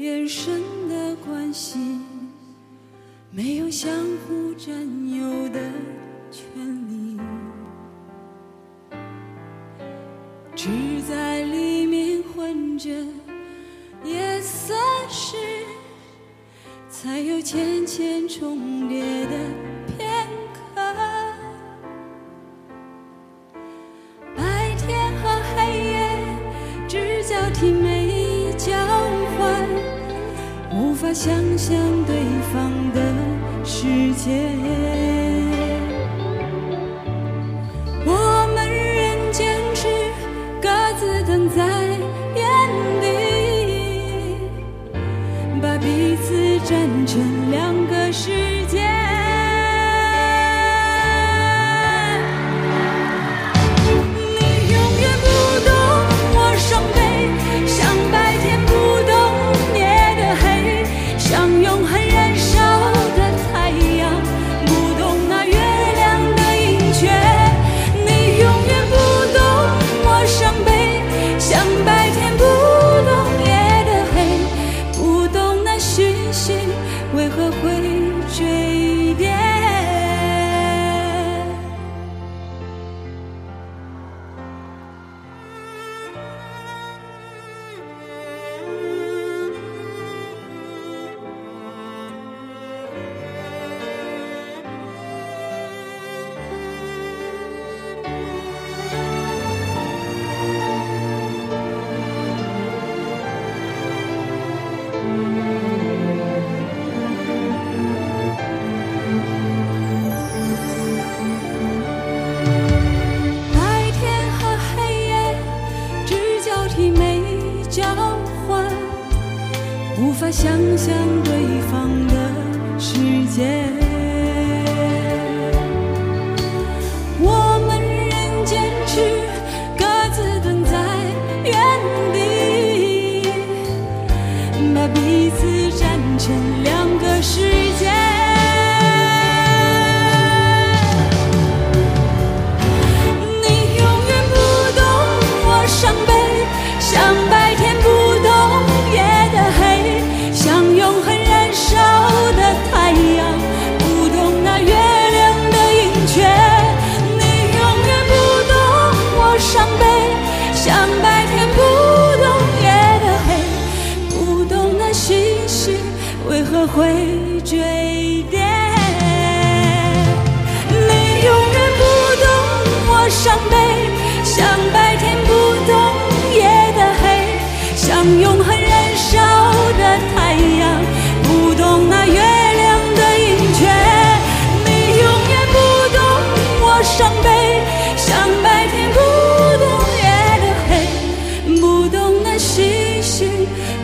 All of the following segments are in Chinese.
眼神的关系，没有相互占有的权利，只在里面混着，也算是才有浅浅重叠的我想象对方的世界。我们仍坚持各自等在原地，把彼此站成两交换，无法想象对方的世界。想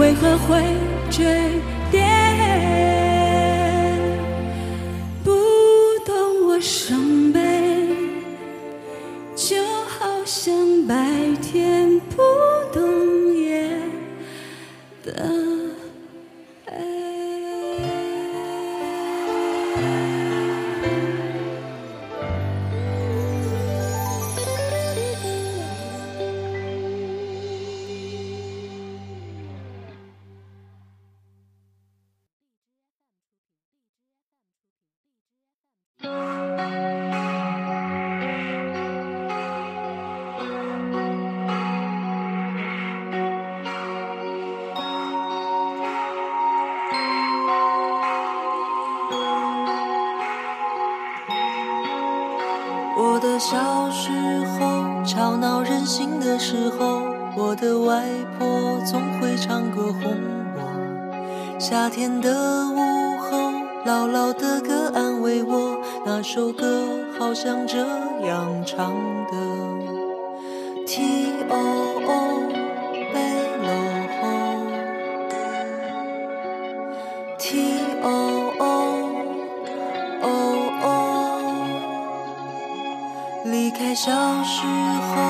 为何会坠跌。不懂我伤悲，就好像白天时候，我的外婆总会唱歌哄我。夏天的午后，姥姥的歌安慰我，那首歌好像这样唱的：T O O，北楼后，T O O。离开小时候，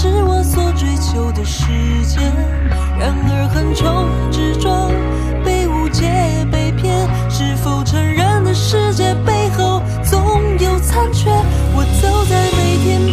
是我所追求的世界。然而横冲直撞，被误解被骗，是否成人的世界背后总有残缺？我走在每天